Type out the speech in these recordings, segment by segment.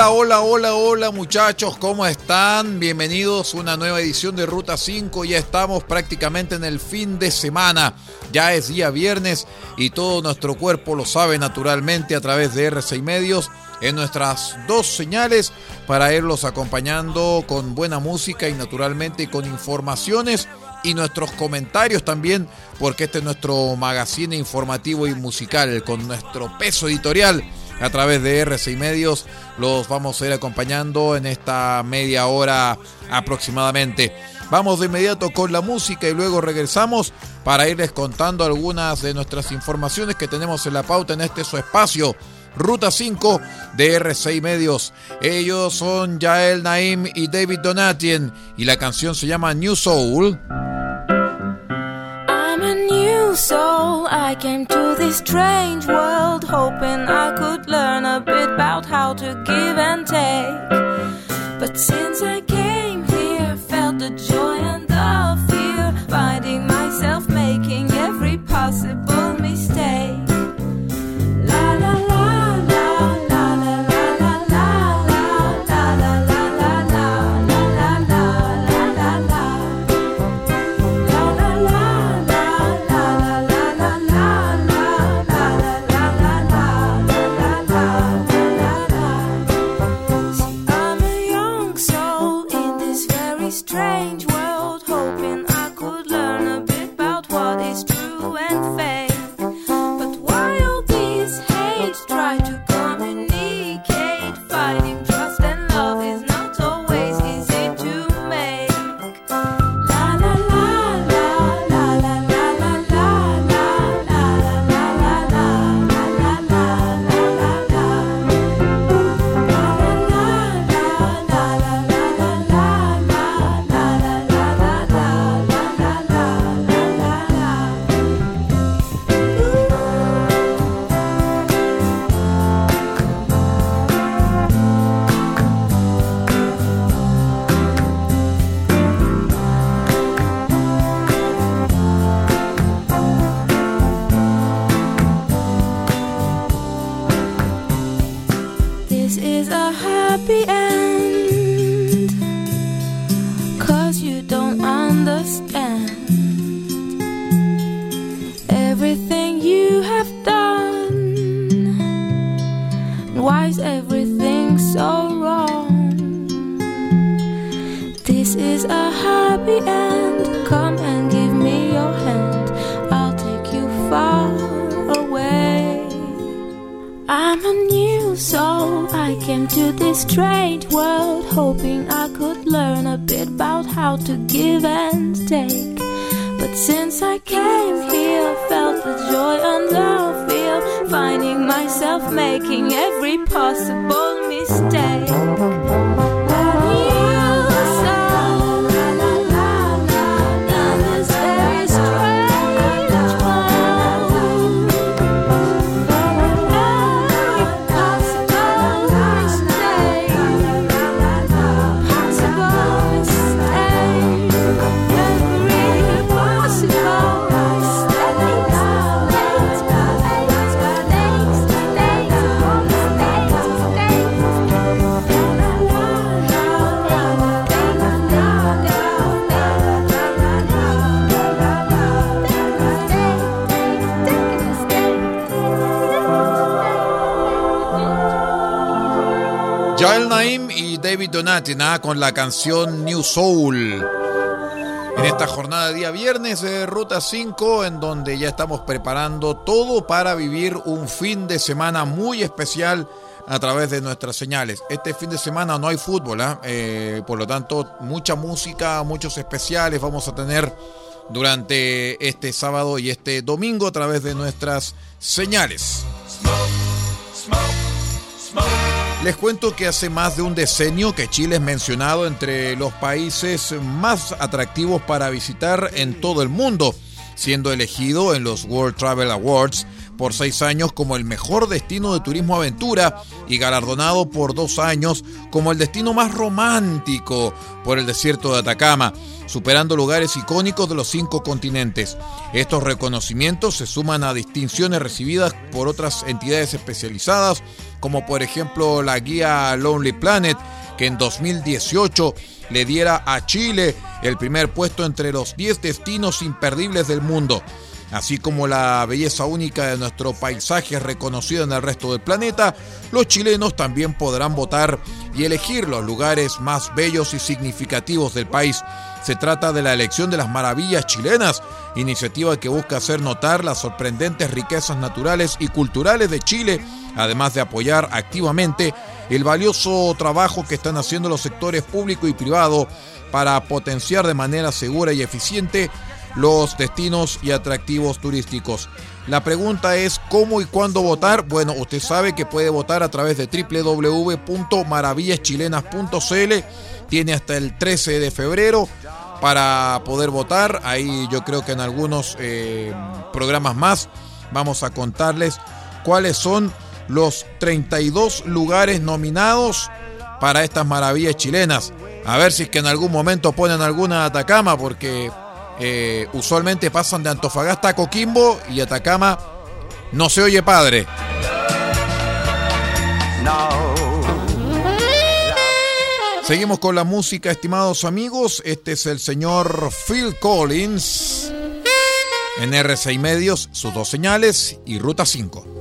Hola, hola, hola, hola muchachos, ¿cómo están? Bienvenidos a una nueva edición de Ruta 5. Ya estamos prácticamente en el fin de semana. Ya es día viernes y todo nuestro cuerpo lo sabe naturalmente a través de R6 Medios en nuestras dos señales para irlos acompañando con buena música y naturalmente con informaciones y nuestros comentarios también, porque este es nuestro magazine informativo y musical con nuestro peso editorial a través de R6 Medios. Los vamos a ir acompañando en esta media hora aproximadamente. Vamos de inmediato con la música y luego regresamos para irles contando algunas de nuestras informaciones que tenemos en la pauta en este su espacio. Ruta 5 de R6 Medios. Ellos son Jael Naim y David Donatien y la canción se llama New Soul. I'm a new soul. I came to this strange world hoping I could learn a bit about how to give and take. But since I came But since I came here, felt the joy and love fear, finding myself making every possible David Donati, nada con la canción New Soul. En esta jornada de día viernes de Ruta 5, en donde ya estamos preparando todo para vivir un fin de semana muy especial a través de nuestras señales. Este fin de semana no hay fútbol, ¿ah? Eh, por lo tanto, mucha música, muchos especiales vamos a tener durante este sábado y este domingo a través de nuestras señales. Les cuento que hace más de un decenio que Chile es mencionado entre los países más atractivos para visitar en todo el mundo, siendo elegido en los World Travel Awards por seis años como el mejor destino de turismo aventura y galardonado por dos años como el destino más romántico por el desierto de Atacama, superando lugares icónicos de los cinco continentes. Estos reconocimientos se suman a distinciones recibidas por otras entidades especializadas, como por ejemplo la guía Lonely Planet, que en 2018 le diera a Chile el primer puesto entre los 10 destinos imperdibles del mundo así como la belleza única de nuestro paisaje reconocido en el resto del planeta, los chilenos también podrán votar y elegir los lugares más bellos y significativos del país. Se trata de la elección de las maravillas chilenas, iniciativa que busca hacer notar las sorprendentes riquezas naturales y culturales de Chile, además de apoyar activamente el valioso trabajo que están haciendo los sectores público y privado para potenciar de manera segura y eficiente los destinos y atractivos turísticos. La pregunta es cómo y cuándo votar. Bueno, usted sabe que puede votar a través de www.maravillaschilenas.cl. Tiene hasta el 13 de febrero para poder votar. Ahí yo creo que en algunos eh, programas más vamos a contarles cuáles son los 32 lugares nominados para estas maravillas chilenas. A ver si es que en algún momento ponen alguna Atacama, porque eh, usualmente pasan de Antofagasta a Coquimbo y Atacama no se oye padre. Seguimos con la música, estimados amigos. Este es el señor Phil Collins en R6 Medios, sus dos señales y Ruta 5.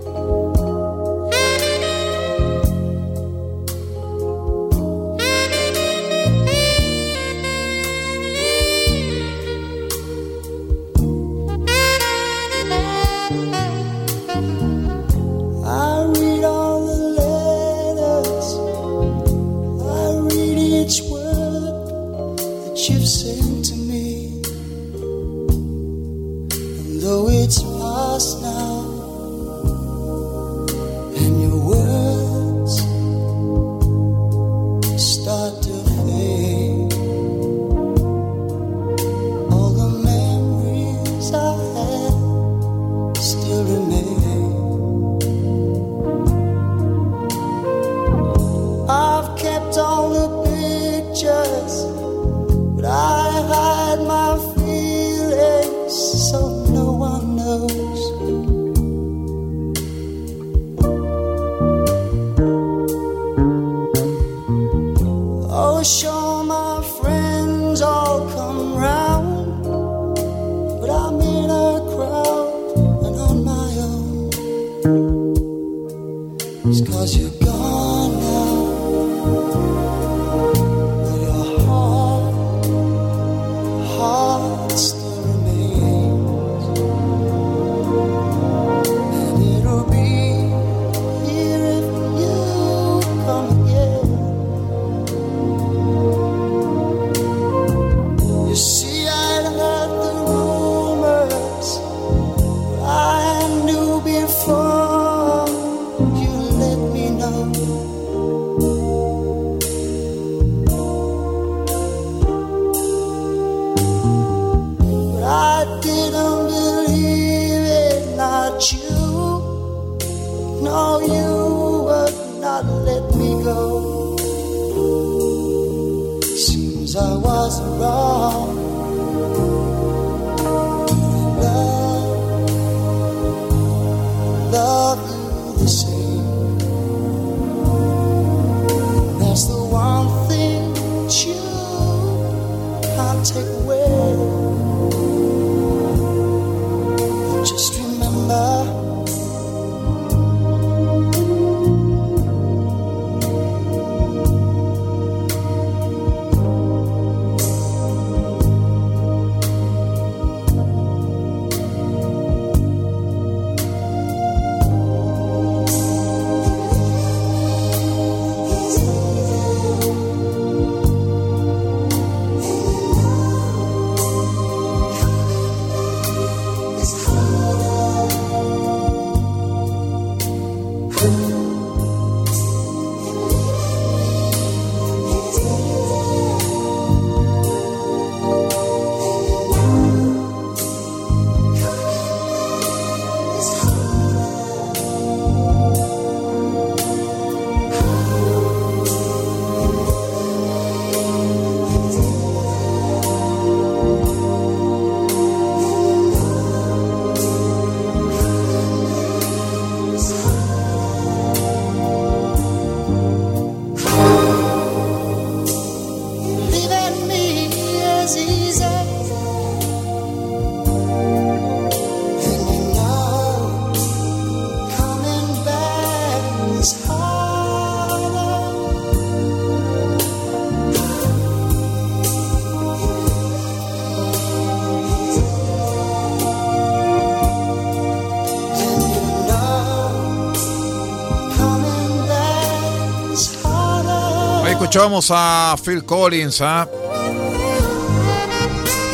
Escuchamos a Phil Collins. ¿ah?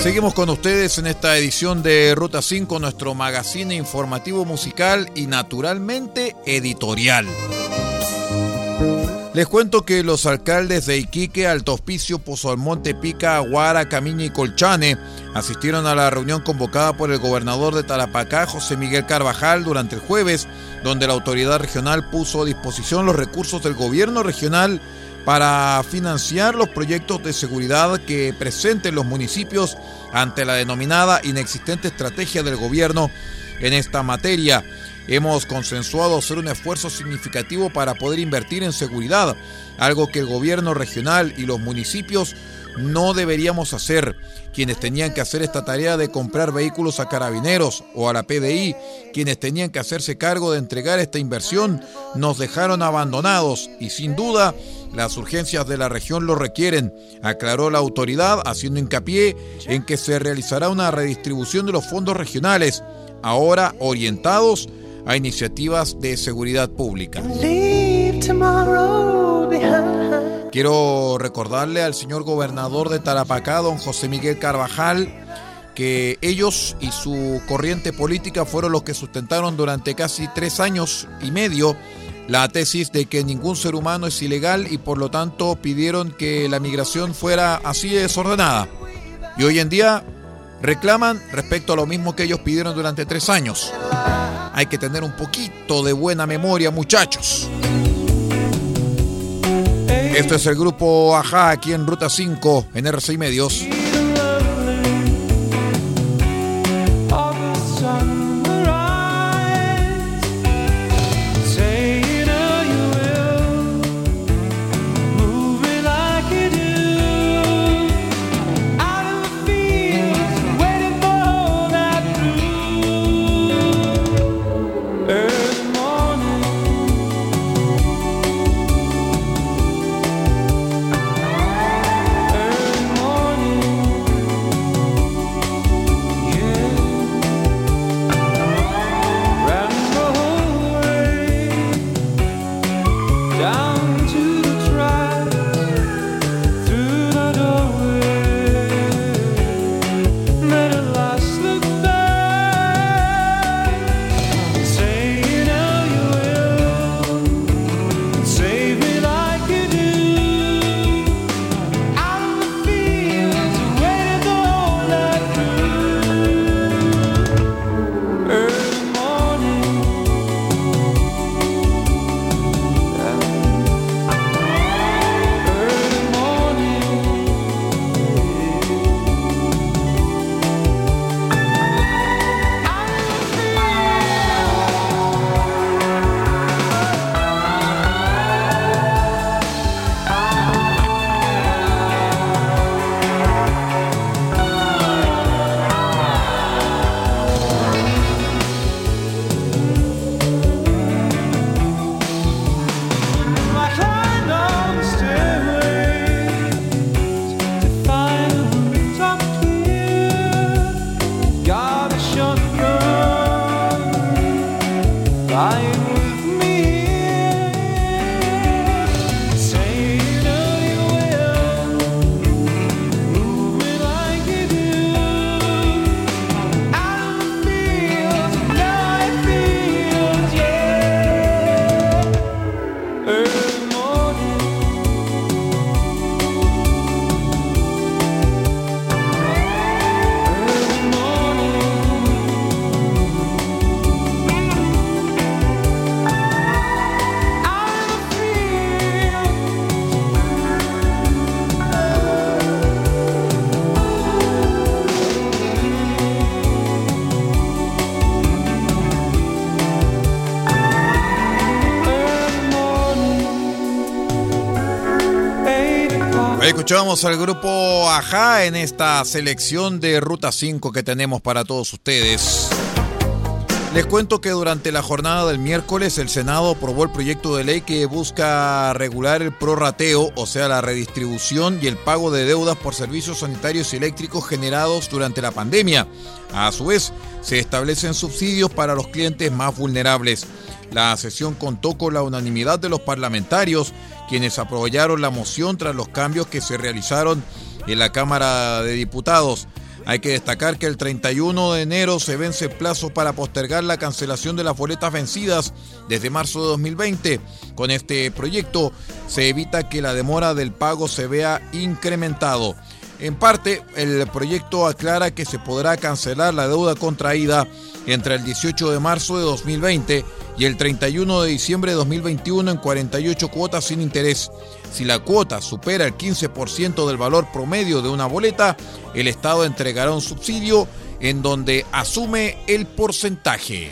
Seguimos con ustedes en esta edición de Ruta 5, nuestro magazine informativo musical y naturalmente editorial. Les cuento que los alcaldes de Iquique, Alto Hospicio, Pozo Almonte, Pica, Aguara, Camiña y Colchane asistieron a la reunión convocada por el gobernador de Tarapacá, José Miguel Carvajal, durante el jueves, donde la autoridad regional puso a disposición los recursos del gobierno regional para financiar los proyectos de seguridad que presenten los municipios ante la denominada inexistente estrategia del gobierno en esta materia. Hemos consensuado hacer un esfuerzo significativo para poder invertir en seguridad, algo que el gobierno regional y los municipios no deberíamos hacer. Quienes tenían que hacer esta tarea de comprar vehículos a carabineros o a la PDI, quienes tenían que hacerse cargo de entregar esta inversión, nos dejaron abandonados y sin duda las urgencias de la región lo requieren, aclaró la autoridad haciendo hincapié en que se realizará una redistribución de los fondos regionales, ahora orientados a iniciativas de seguridad pública. Quiero recordarle al señor gobernador de Tarapacá, don José Miguel Carvajal, que ellos y su corriente política fueron los que sustentaron durante casi tres años y medio la tesis de que ningún ser humano es ilegal y por lo tanto pidieron que la migración fuera así desordenada. Y hoy en día reclaman respecto a lo mismo que ellos pidieron durante tres años. Hay que tener un poquito de buena memoria, muchachos. Esto es el grupo Ajá aquí en Ruta 5 en RCI Medios. Escuchamos al grupo Ajá en esta selección de Ruta 5 que tenemos para todos ustedes. Les cuento que durante la jornada del miércoles el Senado aprobó el proyecto de ley que busca regular el prorrateo, o sea, la redistribución y el pago de deudas por servicios sanitarios y eléctricos generados durante la pandemia. A su vez, se establecen subsidios para los clientes más vulnerables. La sesión contó con la unanimidad de los parlamentarios quienes apoyaron la moción tras los cambios que se realizaron en la Cámara de Diputados. Hay que destacar que el 31 de enero se vence plazo para postergar la cancelación de las boletas vencidas desde marzo de 2020. Con este proyecto se evita que la demora del pago se vea incrementado. En parte, el proyecto aclara que se podrá cancelar la deuda contraída entre el 18 de marzo de 2020 y el 31 de diciembre de 2021 en 48 cuotas sin interés. Si la cuota supera el 15% del valor promedio de una boleta, el Estado entregará un subsidio en donde asume el porcentaje.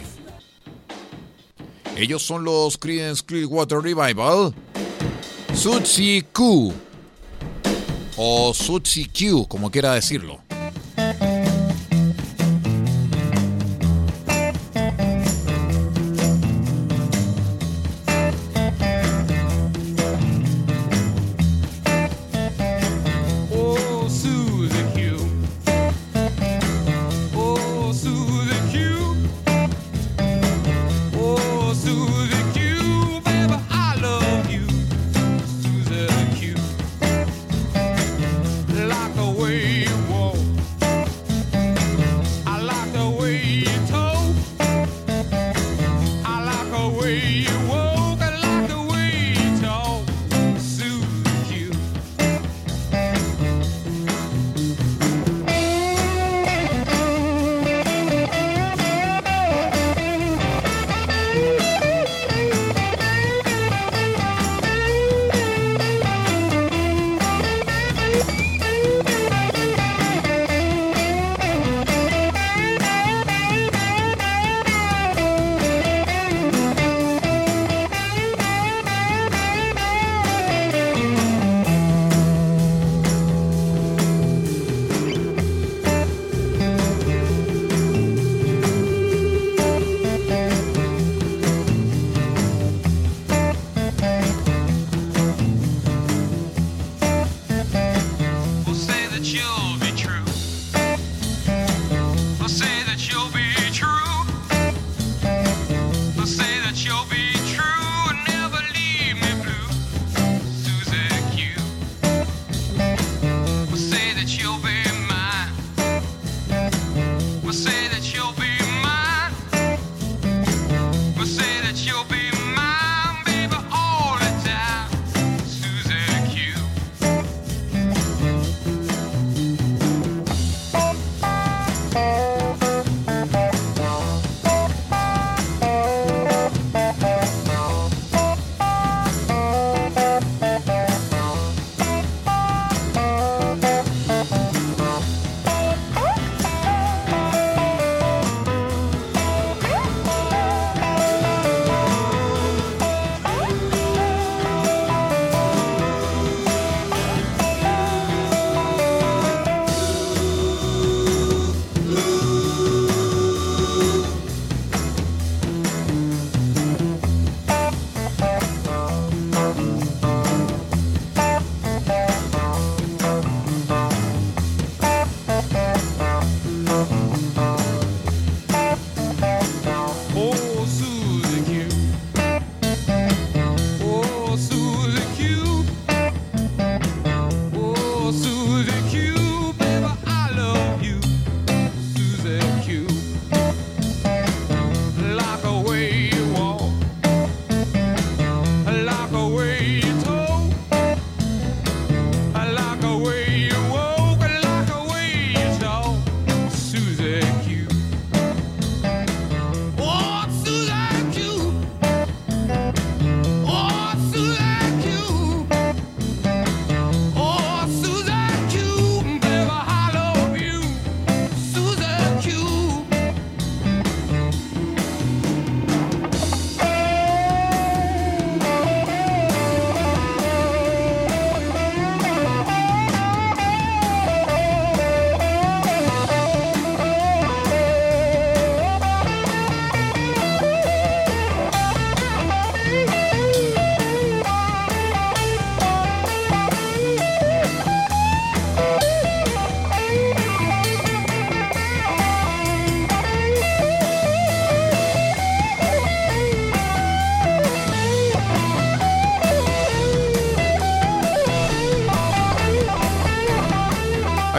Ellos son los Creedence Clearwater Revival, Sutsi Q o Sutsi Q, como quiera decirlo.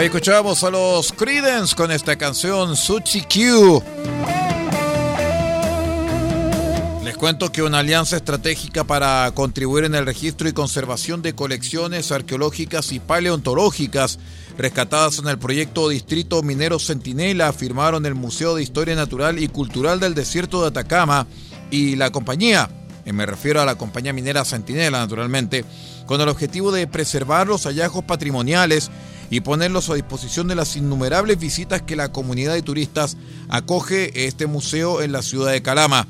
Escuchamos a los Creedence con esta canción Suchi Q. Les cuento que una alianza estratégica para contribuir en el registro y conservación de colecciones arqueológicas y paleontológicas rescatadas en el proyecto Distrito Minero Centinela firmaron el Museo de Historia Natural y Cultural del Desierto de Atacama y la compañía, me refiero a la compañía minera Centinela naturalmente, con el objetivo de preservar los hallazgos patrimoniales y ponerlos a disposición de las innumerables visitas que la comunidad de turistas acoge este museo en la ciudad de Calama.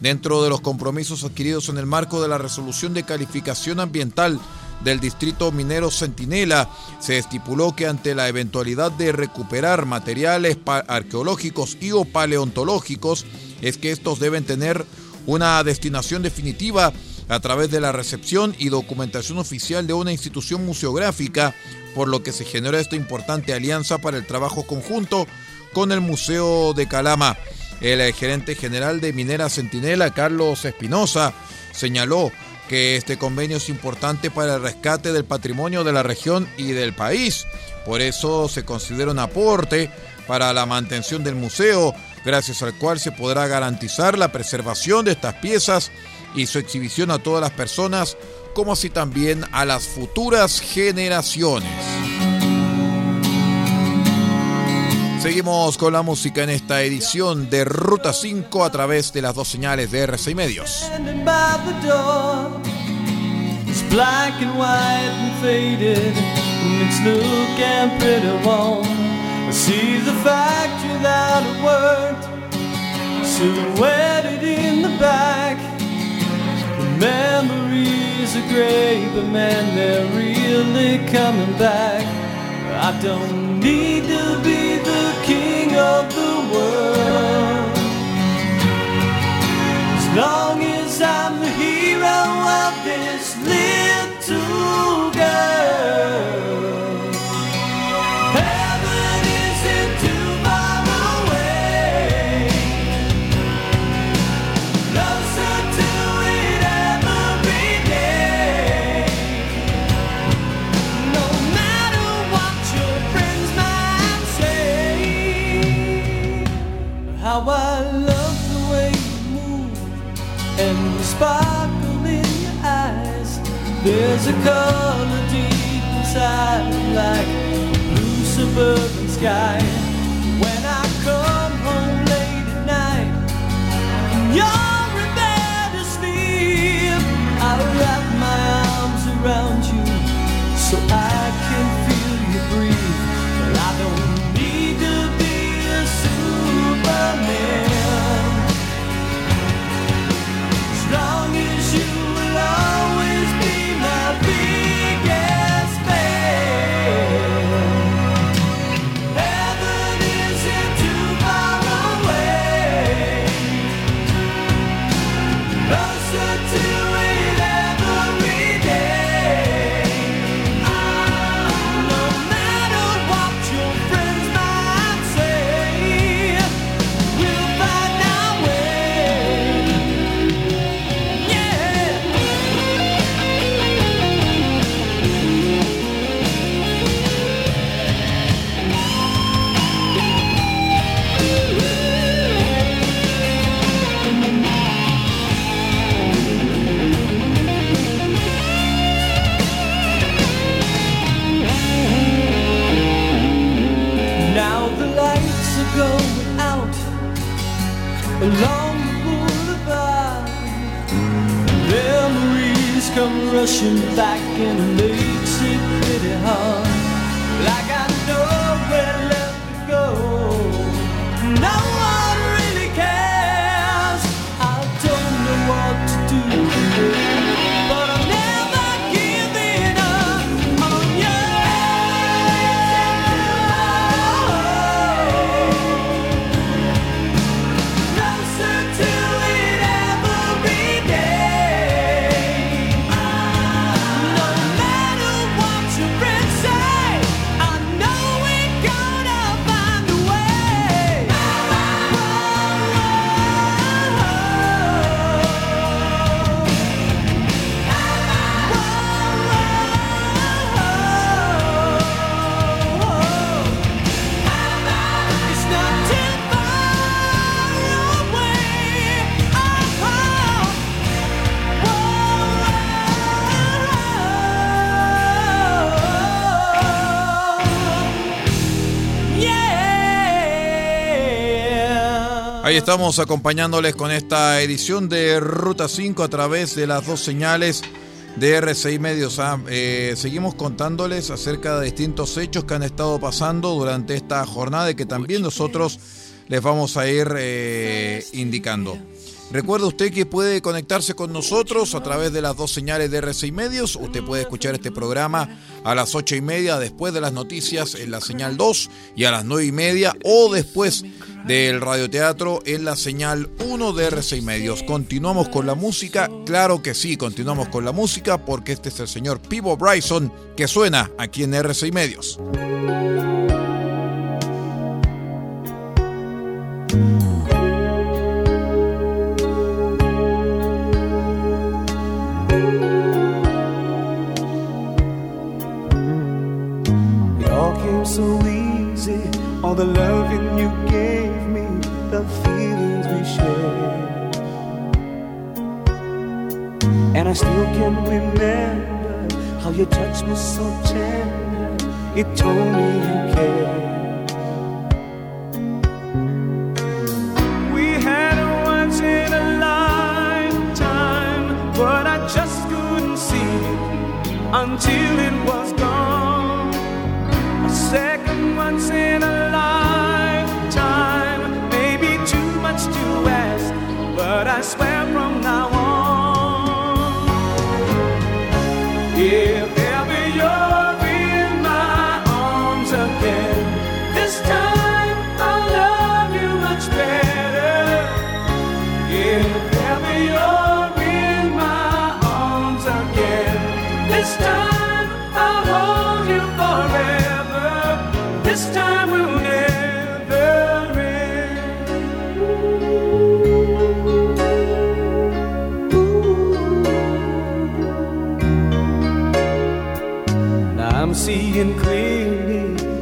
Dentro de los compromisos adquiridos en el marco de la resolución de calificación ambiental del distrito minero Centinela, se estipuló que ante la eventualidad de recuperar materiales arqueológicos y o paleontológicos, es que estos deben tener una destinación definitiva a través de la recepción y documentación oficial de una institución museográfica, por lo que se generó esta importante alianza para el trabajo conjunto con el Museo de Calama. El gerente general de Minera Centinela, Carlos Espinosa, señaló que este convenio es importante para el rescate del patrimonio de la región y del país. Por eso se considera un aporte para la mantención del museo, gracias al cual se podrá garantizar la preservación de estas piezas y su exhibición a todas las personas, como así también a las futuras generaciones. Seguimos con la música en esta edición de Ruta 5 a través de las dos señales de RCI Medios. Memories are great, but man, they're really coming back. I don't need to be the king of the world. As long as I'm the hero of this little girl. Sparkle in your eyes. There's a color deep inside, like a blue suburban sky. When I come home late at night, and estamos acompañándoles con esta edición de Ruta 5 a través de las dos señales de R6 Medios. Ah, eh, seguimos contándoles acerca de distintos hechos que han estado pasando durante esta jornada y que también nosotros les vamos a ir eh, indicando. Recuerde usted que puede conectarse con nosotros a través de las dos señales de R6 Medios. Usted puede escuchar este programa a las ocho y media después de las noticias en la señal 2 y a las nueve y media o después del radioteatro en la señal 1 de R6 Medios. Continuamos con la música, claro que sí, continuamos con la música porque este es el señor Pivo Bryson que suena aquí en R6 Medios.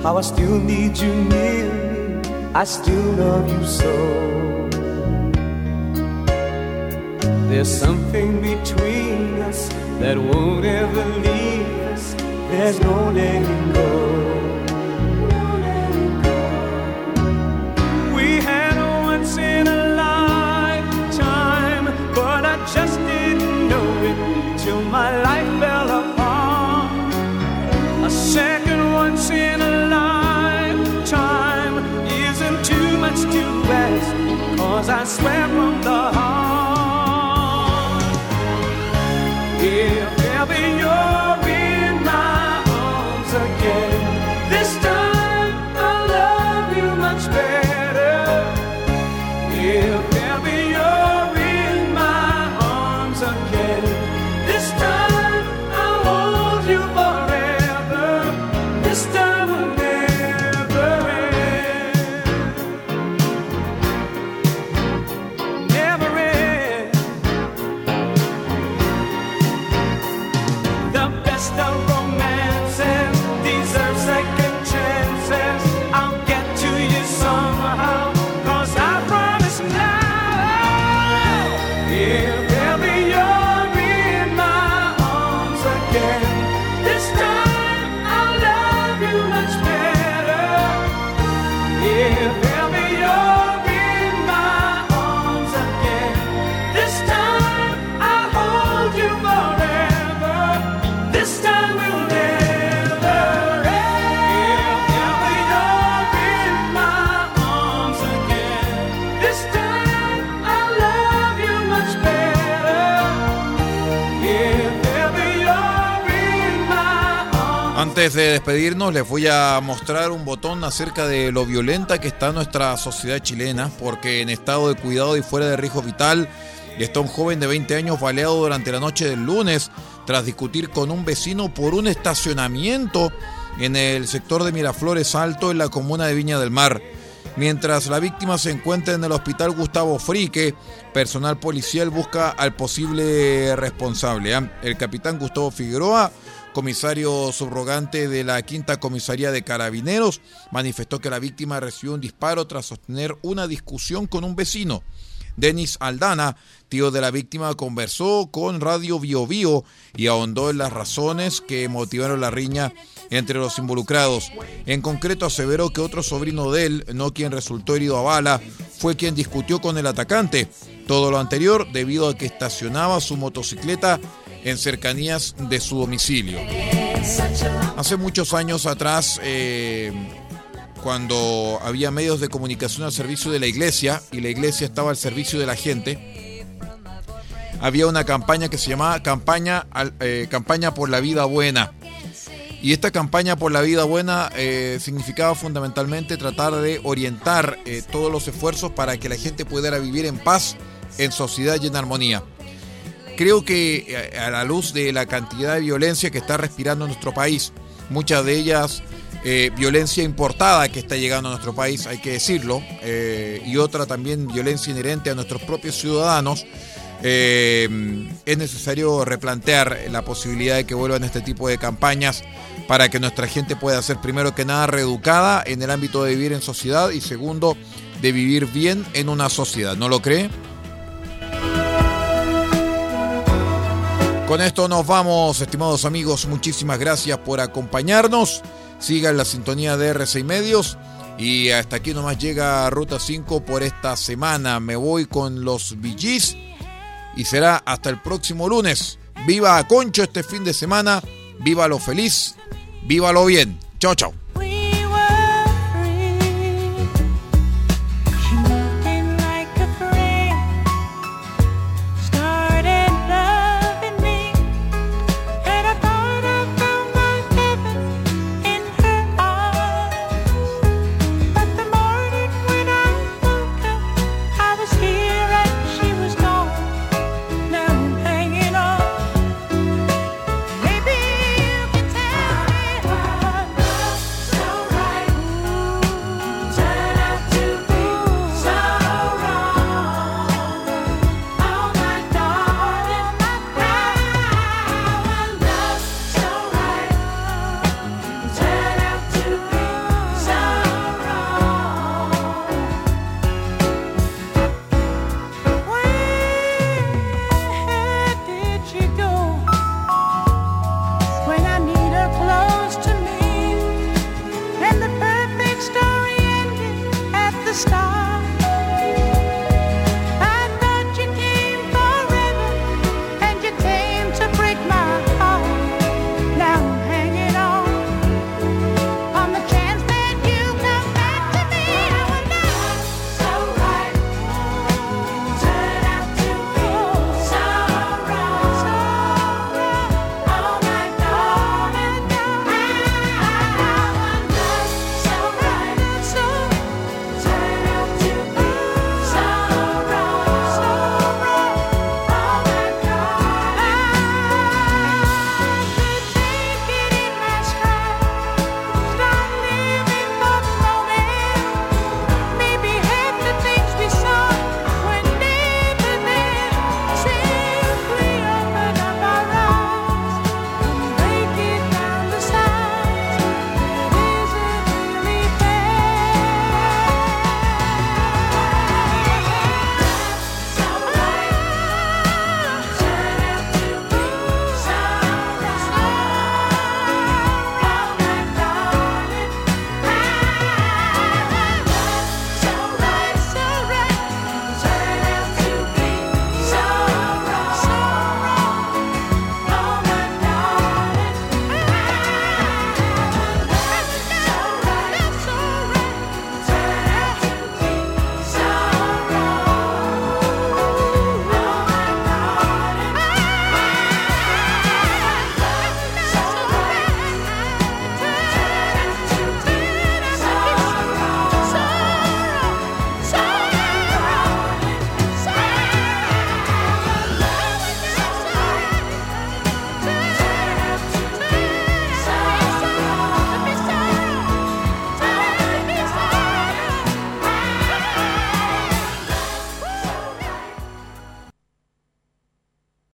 How I still need you near me. I still love you so. There's something between us that won't ever leave us. There's no letting go. Swear from the heart. Antes de despedirnos, les voy a mostrar un botón acerca de lo violenta que está nuestra sociedad chilena, porque en estado de cuidado y fuera de riesgo vital está un joven de 20 años baleado durante la noche del lunes tras discutir con un vecino por un estacionamiento en el sector de Miraflores Alto en la comuna de Viña del Mar. Mientras la víctima se encuentra en el hospital Gustavo Frique, personal policial busca al posible responsable. ¿ah? El capitán Gustavo Figueroa, comisario subrogante de la quinta comisaría de carabineros, manifestó que la víctima recibió un disparo tras sostener una discusión con un vecino. Denis Aldana, tío de la víctima, conversó con Radio Bio Bio y ahondó en las razones que motivaron la riña entre los involucrados. En concreto aseveró que otro sobrino de él, no quien resultó herido a bala, fue quien discutió con el atacante. Todo lo anterior debido a que estacionaba su motocicleta en cercanías de su domicilio. Hace muchos años atrás, eh, cuando había medios de comunicación al servicio de la iglesia y la iglesia estaba al servicio de la gente, había una campaña que se llamaba campaña, eh, campaña por la vida buena. Y esta campaña por la vida buena eh, significaba fundamentalmente tratar de orientar todos los esfuerzos para que la gente pudiera vivir en paz, en sociedad y en armonía. Creo que a la luz de la cantidad de violencia que está respirando nuestro país, muchas de ellas violencia importada que está llegando a nuestro país, hay que decirlo, y otra también violencia inherente a nuestros propios ciudadanos, eh, es necesario replantear la posibilidad de que vuelvan este tipo de campañas para que nuestra gente pueda ser primero que nada reeducada en el ámbito de vivir en sociedad y segundo de vivir bien en una sociedad. ¿No lo cree? Con esto nos vamos, estimados amigos. Muchísimas gracias por acompañarnos. Sigan la sintonía de R6 Medios. Y hasta aquí nomás llega Ruta 5 por esta semana. Me voy con los VGs y será hasta el próximo lunes. Viva a Concho este fin de semana, viva lo feliz, viva lo bien. Chao, chao.